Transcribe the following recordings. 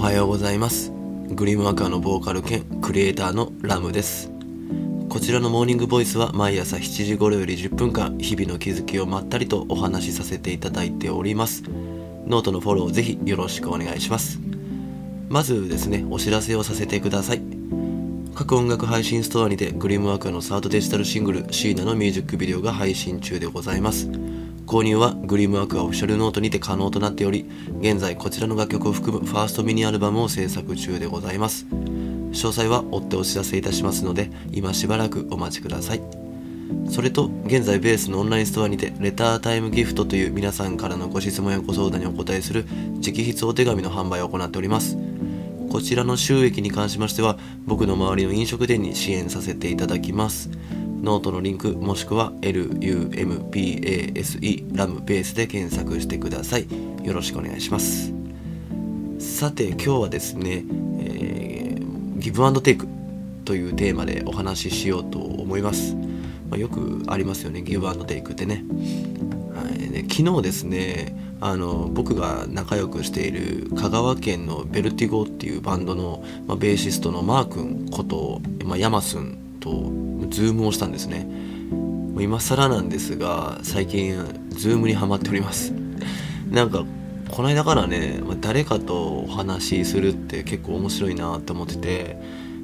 おはようございます。グリムワーカーのボーカル兼クリエイターのラムです。こちらのモーニングボイスは毎朝7時頃より10分間日々の気づきをまったりとお話しさせていただいております。ノートのフォローをぜひよろしくお願いします。まずですねお知らせをさせてください。各音楽配信ストアにてグリムワーカーのサードデジタルシングルシーナのミュージックビデオが配信中でございます。購入はグリムワーカーオフィシャルノートにて可能となっており、現在こちらの楽曲を含むファーストミニアルバムを制作中でございます。詳細は追ってお知らせいたしますので、今しばらくお待ちください。それと、現在ベースのオンラインストアにて、レタータイムギフトという皆さんからのご質問やご相談にお答えする直筆お手紙の販売を行っております。こちらの収益に関しましては、僕の周りの飲食店に支援させていただきます。ノートのリンクもしくは LUMBASE ラムベースで検索してください。よろしくお願いします。さて今日はですね、えー、ギブアンドテイクというテーマでお話ししようと思います、まあ、よくありますよねギブアンドテイクってね,、はい、で昨日ですねあの僕が仲良くしている香川県のベルティゴっていうバンドの、まあ、ベーシストのマー君こと、まあ、ヤマスンとズームをしたんですね。今更なんですが最近ズームにはまっております。なんかこの間からね誰かとお話しするって結構面白いなって思ってて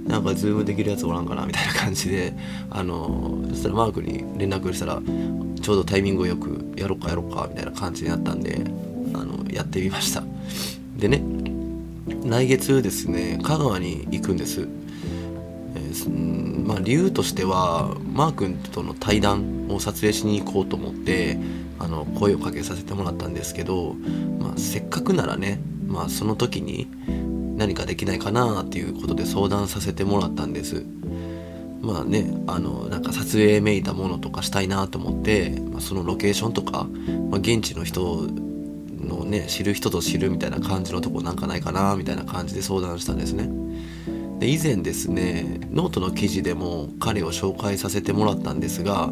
なんかズームできるやつおらんかなみたいな感じであのそしたらマークに連絡したらちょうどタイミングをよくやろうかやろうかみたいな感じになったんであのやってみました。でね来月ですね香川に行くんです。まあ、理由としてはマー君との対談を撮影しに行こうと思ってあの声をかけさせてもらったんですけど、まあ、せっかくならね、まあ、その時に何かできないかなっていうことで相談させてもらったんです。まあねあのなんか撮影めいたものとかしたいなと思って、まあ、そのロケーションとか、まあ、現地の人のね知る人ぞ知るみたいな感じのとこなんかないかなみたいな感じで相談したんですね。で以前ですねノートの記事でも彼を紹介させてもらったんですが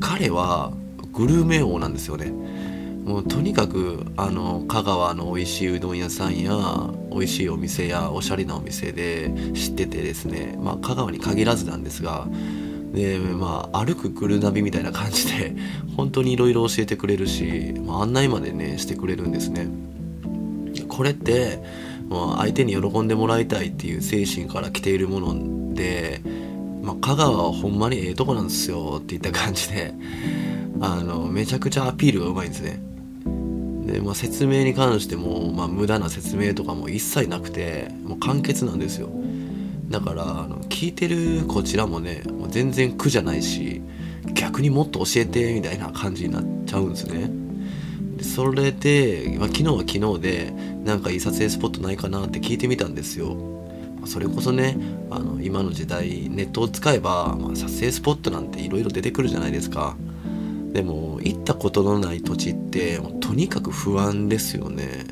彼はグルメ王なんですよね。もうとにかくあの香川の美味しいうどん屋さんや美味しいお店やおしゃれなお店で知っててですねまあ香川に限らずなんですがでまあ歩くグルナビみたいな感じで本当にいろいろ教えてくれるし、まあ、案内までねしてくれるんですね。これってまあ、相手に喜んでもらいたいっていう精神から来ているもので、まあ、香川はほんまにええとこなんですよっていった感じであのめちゃくちゃアピールがうまいんですね。で、まあ、説明に関しても、まあ、無駄な説明とかも一切なくてもう簡潔なんですよ。だからあの聞いてるこちらもねもう全然苦じゃないし逆にもっと教えてみたいな感じになっちゃうんですね。それで、まあ、昨日は昨日でなんかいい撮影スポットないかなって聞いてみたんですよ。それこそねあの今の時代ネットを使えば、まあ、撮影スポットなんていろいろ出てくるじゃないですか。でも行ったことのない土地ってとにかく不安ですよね。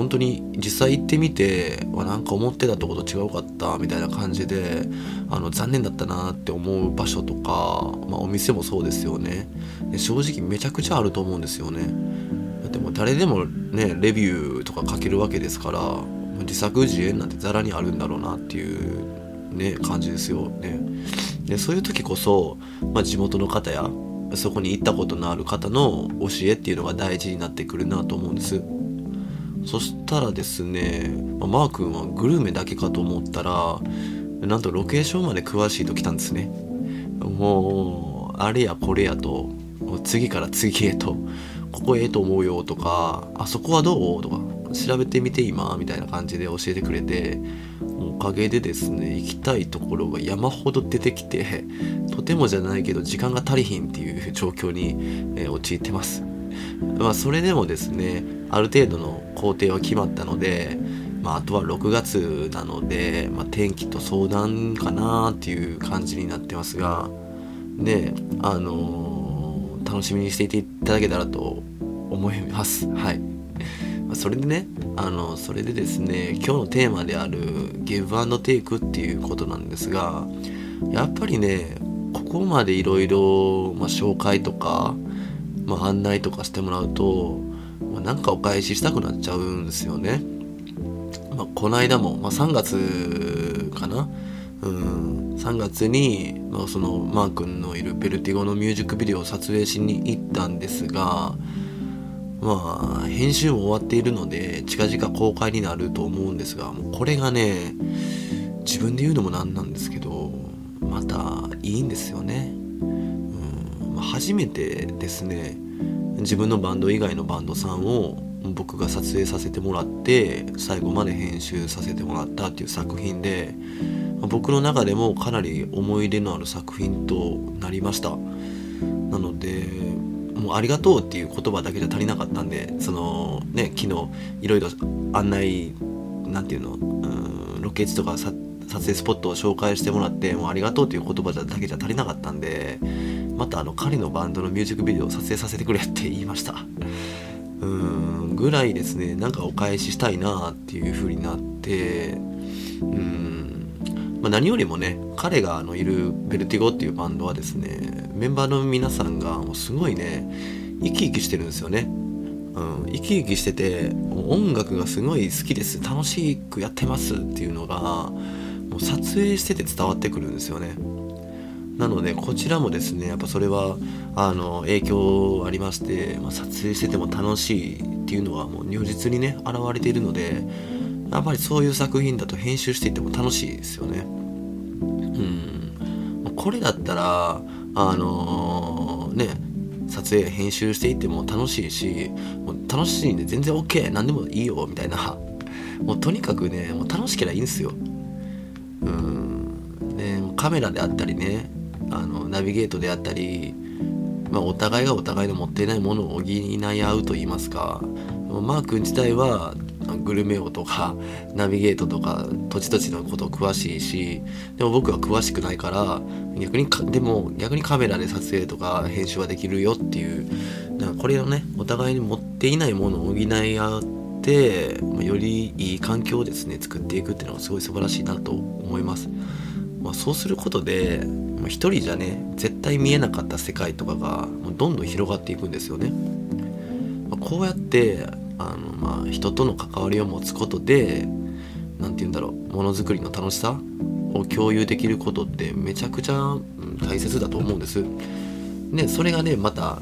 本当に実際行ってみてはなんか思ってたとこと違うかったみたいな感じであの残念だったなって思う場所とか、まあ、お店もそうですよね。正直めちゃくちゃあると思うんですよね。だってもう誰でもねレビューとか書けるわけですから自作自演なんてざらにあるんだろうなっていうね感じですよね。でそういう時こそ、まあ、地元の方やそこに行ったことのある方の教えっていうのが大事になってくるなと思うんです。そしたらですね、ま、マー君はグルメだけかと思ったらなんとロケーションまで詳しいと来たんですね。もうあれやこれやと次から次へとここええと思うよとかあそこはどうとか調べてみて今みたいな感じで教えてくれておかげでですね行きたいところが山ほど出てきてとてもじゃないけど時間が足りひんっていう状況に、え、陥ってます。まあそれでもですねある程度の工程は決まったので、まあ、あとは6月なので、まあ、天気と相談かなっていう感じになってますがねあのー、楽しみにしていていただけたらと思います。はい。それでねあのそれでですね今日のテーマであるギブアンドテイクっていうことなんですがやっぱりねここまでいろいろ紹介とか、まあ、案内とかしてもらうとまあ、なんかお返ししたくなっちゃうんですよね。まあ、この間も、まあ、3月かな？うん。3月に、まあ、そのマー君のいるベルティゴのミュージックビデオを撮影しに行ったんですがまあ編集も終わっているので近々公開になると思うんですがもうこれがね自分で言うのもなんなんですけどまたいいんですよね、初めてですね自分のバンド以外のバンドさんを僕が撮影させてもらって最後まで編集させてもらったっていう作品で僕の中でもかなり思い入れのある作品となりました。なのでもうありがとうっていう言葉だけじゃ足りなかったんでそのね昨日いろいろ案内なんていうのうロケ地とか撮影スポットを紹介してもらってもうありがとうっていう言葉だけじゃ足りなかったんでまたあの彼のバンドのミュージックビデオを撮影させてくれって言いました。うんぐらいですねなんかお返ししたいなっていう風になってうんまあ、何よりもね彼があのいるベルティゴっていうバンドはですねメンバーの皆さんがもうすごいね生き生きしてるんですよね、うん、生き生きしてて音楽がすごい好きです楽しくやってますっていうのがもう撮影してて伝わってくるんですよね。なのでこちらもですねやっぱそれはあの影響ありまして、まあ、撮影してても楽しいっていうのはもう如実にね現れているのでやっぱりそういう作品だと編集していても楽しいですよね。うん。これだったらあのー、ね撮影編集していっても楽しいしもう楽しいんで全然 OK 何でもいいよみたいな。もうとにかくねもう楽しければいいんですよ。うん。ねカメラであったりねあのナビゲートであったり、まあ、お互いがお互いの持っていないものを補い合うと言いますかマー君自体はグルメ王とかナビゲートとか土地土地のこと詳しいしでも僕は詳しくないから逆にでも逆にカメラで撮影とか編集はできるよっていうなんかこれをねお互いに持っていないものを補い合ってよりいい環境をですね作っていくっていうのがすごい素晴らしいなと思います。まあ、そうすることで一人じゃね絶対見えなかった世界とかがどんどん広がっていくんですよね。まあ、こうやってあの、まあ、人との関わりを持つことで何て言うんだろうものづくりの楽しさを共有できることってめちゃくちゃ大切だと思うんです。でそれがねまた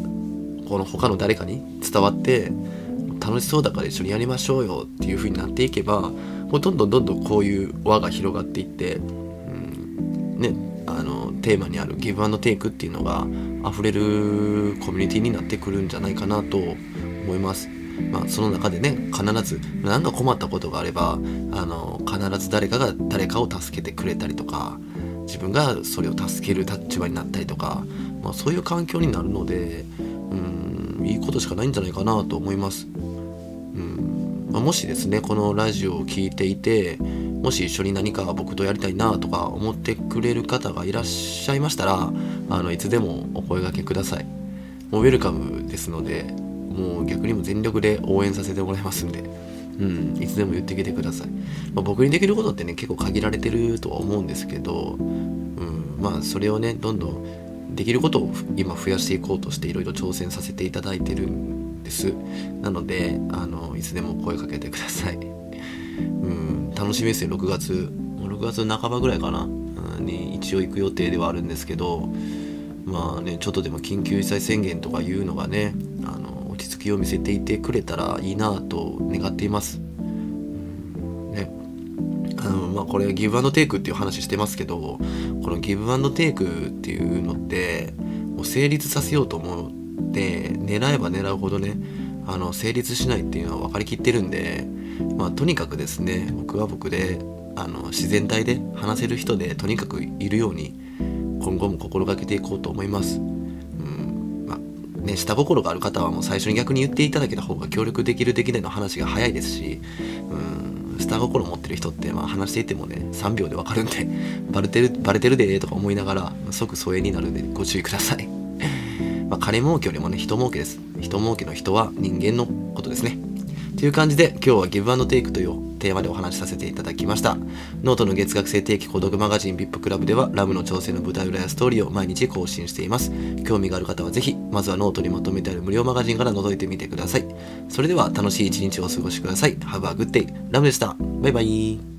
この他の誰かに伝わって楽しそうだから一緒にやりましょうよっていう風になっていけばもうどんどんどんどんこういう輪が広がっていって、ねあのテーマにあるギブアンドテイクっていうのが溢れるコミュニティになってくるんじゃないかなと思います。まあ、その中でね必ず何か困ったことがあればあの必ず誰かが誰かを助けてくれたりとか自分がそれを助ける立場になったりとか、まあ、そういう環境になるのでうんいいことしかないんじゃないかなと思います。うんまあ、もしですねこのラジオを聴いていてもし一緒に何か僕とやりたいなとか思ってくれる方がいらっしゃいましたらあのいつでもお声がけください。もうウェルカムですのでもう逆にも全力で応援させてもらいますんで、うん、いつでも言ってきてください。まあ、僕にできることってね、結構限られてるとは思うんですけど、うん、まあ、それをね、どんどんできることを今増やしていこうとしていろいろ挑戦させていただいてるんです。なので、あの、いつでも声かけてください。うん、楽しみですよ、6月。6月半ばぐらいかな、に一応行く予定ではあるんですけど、まあね、ちょっとでも緊急事態宣言とかいうのがね、あの落ち着きを見せていてくれたらいいなと願っています。ね、あのまあこれギブアンドテイクっていう話してますけどこのギブアンドテイクっていうのってもう成立させようと思って狙えば狙うほどねあの成立しないっていうのは分かりきってるんで、まあ、とにかくですね僕は僕であの自然体で話せる人でとにかくいるように今後も心がけていこうと思います。うんね、下心がある方はもう最初に逆に言っていただけた方が協力できるできないの話が早いですし、うん、下心持ってる人ってまあ話していてもね、3秒でわかるんで、バレてる、バレてるでとか思いながら、即疎遠になるんでご注意ください。まあ、金儲けよりもね、人儲けです。人儲けの人は人間のことですね。という感じで今日はギブアンドテイクというテーマでお話しさせていただきました。ノートの月額制定期購読マガジン VIP クラブではラムの挑戦の舞台裏やストーリーを毎日更新しています。興味がある方はぜひ、まずはノートにまとめてある無料マガジンから覗いてみてください。それでは楽しい一日をお過ごしください。Have a good day. ラムでした。バイバイ。